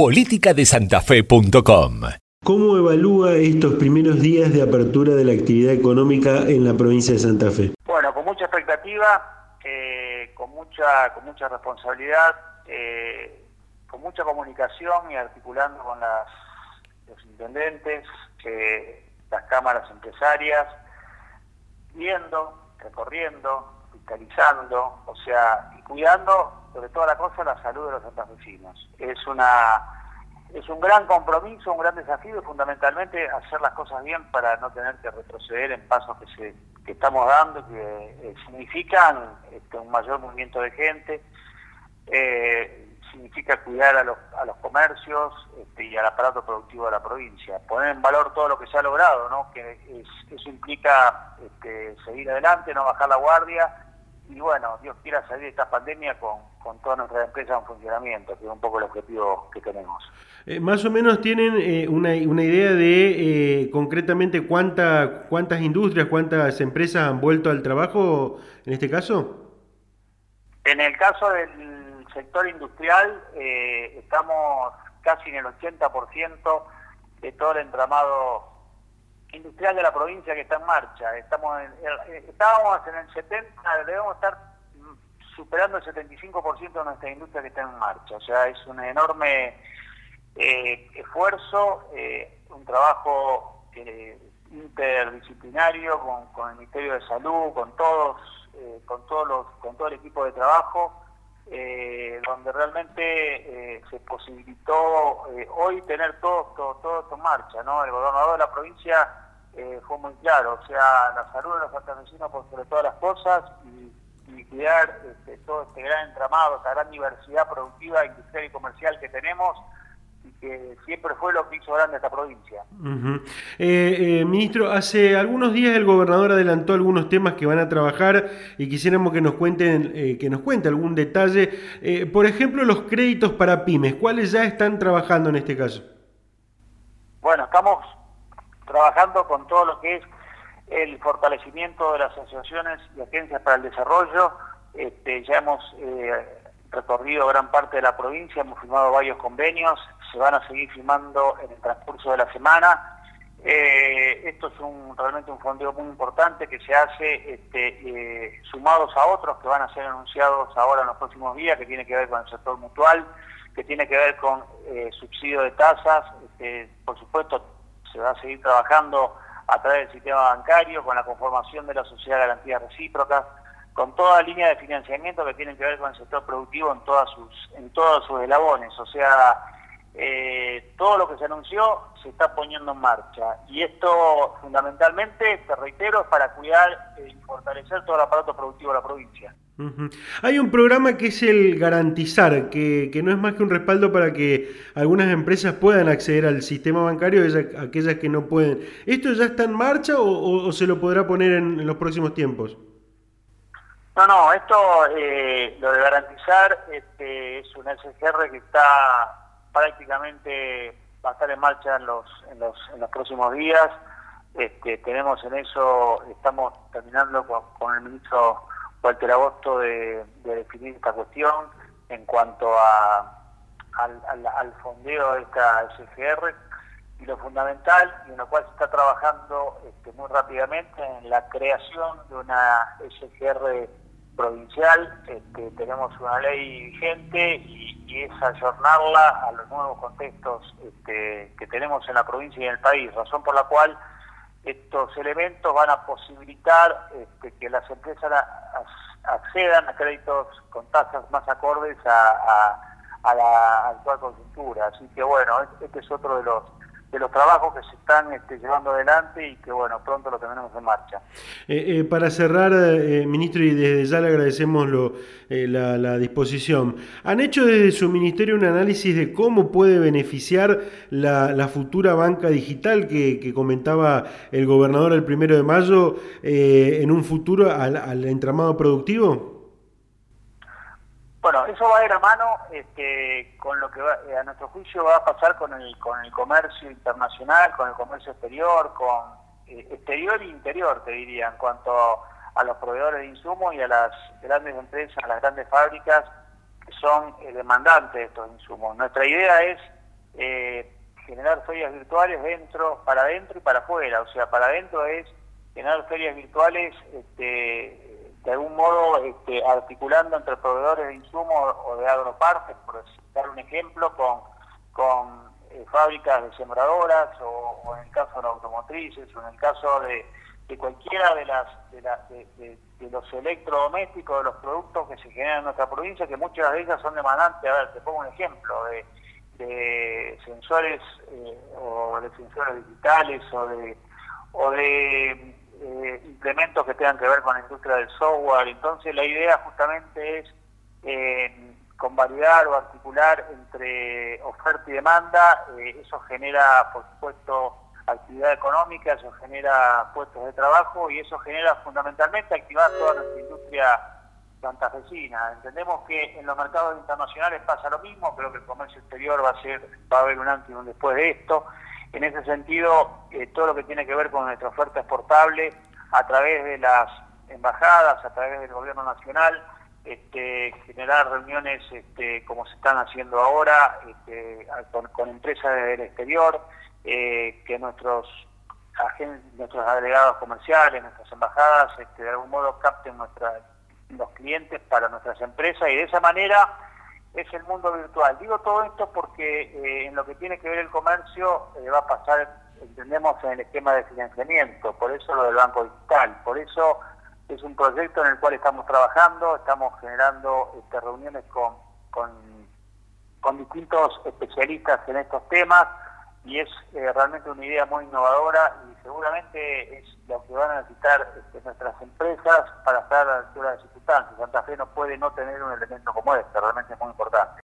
políticadesantafe.com. ¿Cómo evalúa estos primeros días de apertura de la actividad económica en la provincia de Santa Fe? Bueno, con mucha expectativa, eh, con, mucha, con mucha responsabilidad, eh, con mucha comunicación y articulando con las, los intendentes, las cámaras empresarias, viendo, recorriendo, fiscalizando, o sea, y cuidando sobre toda la cosa la salud de los santafesinos. Es una es un gran compromiso, un gran desafío fundamentalmente hacer las cosas bien para no tener que retroceder en pasos que se que estamos dando que eh, significan este, un mayor movimiento de gente, eh, significa cuidar a los, a los comercios este, y al aparato productivo de la provincia, poner en valor todo lo que se ha logrado, ¿no? que eso implica este, seguir adelante, no bajar la guardia y bueno, Dios quiera salir de esta pandemia con, con todas nuestras empresas en funcionamiento, que es un poco el objetivo que tenemos. Eh, más o menos tienen eh, una, una, idea de eh, concretamente cuánta, cuántas industrias, cuántas empresas han vuelto al trabajo en este caso. En el caso del sector industrial estamos casi en el 80% de todo el entramado industrial de la provincia que está en marcha. Estamos estábamos en el 70, debemos estar superando el 75% de nuestra industria que está en marcha. O sea, es un enorme eh, esfuerzo, eh, un trabajo eh, interdisciplinario con, el Ministerio de Salud, con todos, con todos los, con todo el equipo de trabajo, donde realmente se posibilitó hoy tener todo, todo, todo esto en marcha, ¿no? El gobernador de la provincia fue muy claro, o sea, la salud de los santafesinos por sobre todas las cosas y, cuidar este, todo este gran entramado, esta gran diversidad productiva, industrial y comercial que tenemos, y que siempre fue lo que hizo grande esta provincia. Eh, eh, ministro, hace algunos días el gobernador adelantó algunos temas que van a trabajar y quisiéramos que nos cuenten, eh, que nos cuente algún detalle. por ejemplo, los créditos para pymes, ¿cuáles ya están trabajando en este caso? Bueno, estamos trabajando con todo lo que es el fortalecimiento de las asociaciones y agencias para el desarrollo. Este, ya hemos recorrido gran parte de la provincia, hemos firmado varios convenios, se van a seguir firmando en el transcurso de la semana. Eh, esto es un, realmente un fondeo muy importante que se hace este, eh, sumados a otros que van a ser anunciados ahora en los próximos días, que tiene que ver con el sector mutual, que tiene que ver con eh, subsidio de tasas. Este, por supuesto, se va a seguir trabajando a través del sistema bancario, con la conformación de la sociedad de garantías recíprocas, con toda línea de financiamiento que tiene que ver con el sector productivo en todas sus, en todos sus eslabones. O sea, eh, todo lo que se anunció se está poniendo en marcha. Y esto fundamentalmente, te reitero, es para cuidar y fortalecer todo el aparato productivo de la provincia. Hay un programa que es el garantizar, que, no es más que un respaldo para que algunas empresas puedan acceder al sistema bancario, aquellas que no pueden. ¿Esto ya está en marcha o, se lo podrá poner en, los próximos tiempos? No, no, esto, eh, lo de garantizar, este, es un SGR que está prácticamente va a estar en marcha en los, en los, en los próximos días. Este, tenemos en eso, estamos terminando con, el ministro Walter Agosto de, definir esta cuestión en cuanto a, al, fondeo de esta SGR y lo fundamental y en lo cual se está trabajando este, muy rápidamente en la creación de una SGR provincial. Este, tenemos una ley vigente y es ayornarla a los nuevos contextos este, que tenemos en la provincia y en el país, razón por la cual estos elementos van a posibilitar este, que las empresas accedan a créditos con tasas más acordes a, a la actual coyuntura. Así que bueno, este es otro de los de los trabajos que se están este, llevando adelante y que bueno, pronto lo tendremos en marcha. Eh, eh, para cerrar, eh, ministro, y desde ya le agradecemos lo, la, disposición, ¿han hecho desde su ministerio un análisis de cómo puede beneficiar la, futura banca digital que, comentaba el gobernador el primero de mayo en un futuro al entramado productivo? Bueno, eso va a ir a mano este, con lo que eh, a nuestro juicio va a pasar con el, con el comercio internacional, con el comercio exterior, con eh, exterior e interior, te diría, en cuanto a los proveedores de insumos y a las grandes empresas, a las grandes fábricas que son eh, demandantes de estos insumos. Nuestra idea es eh, generar ferias virtuales dentro, para adentro y para afuera. O sea, para adentro es generar ferias virtuales este, de algún modo este, articulando entre proveedores de insumos o de agropartes, por dar un ejemplo, con, con eh, fábricas de sembradoras o, en el caso de automotrices o en el caso de, cualquiera de las de, los electrodomésticos, de los productos que se generan en nuestra provincia, que muchas de ellas son demandantes. A ver, te pongo un ejemplo de, sensores eh, o de sensores digitales o de o de eh, implementos que tengan que ver con la industria del software. Entonces la idea justamente es convalidar o articular entre oferta y demanda, eh, eso genera, por supuesto, actividad económica, eso genera puestos de trabajo y eso genera fundamentalmente activar toda nuestra industria santafesina. Entendemos que en los mercados internacionales pasa lo mismo, creo que el comercio exterior va a ser, va a haber un antes y un después de esto. En ese sentido, eh, todo lo que tiene que ver con nuestra oferta exportable a través de las embajadas, a través del gobierno nacional, este, generar reuniones este, como se están haciendo ahora este, con, empresas del exterior, eh, que nuestros nuestros agregados comerciales, nuestras embajadas, este, de algún modo capten los clientes para nuestras empresas y de esa manera es el mundo virtual. Digo todo esto porque eh, en lo que tiene que ver el comercio eh, va a pasar, entendemos, en el esquema de financiamiento, por eso lo del banco digital, por eso es un proyecto en el cual estamos trabajando, estamos generando este, reuniones con, con, distintos especialistas en estos temas y es eh, realmente una idea muy innovadora y seguramente es lo que van a necesitar este, nuestras empresas para estar a la altura de circunstancias. Santa Fe no puede no tener un elemento como este, realmente es muy importante.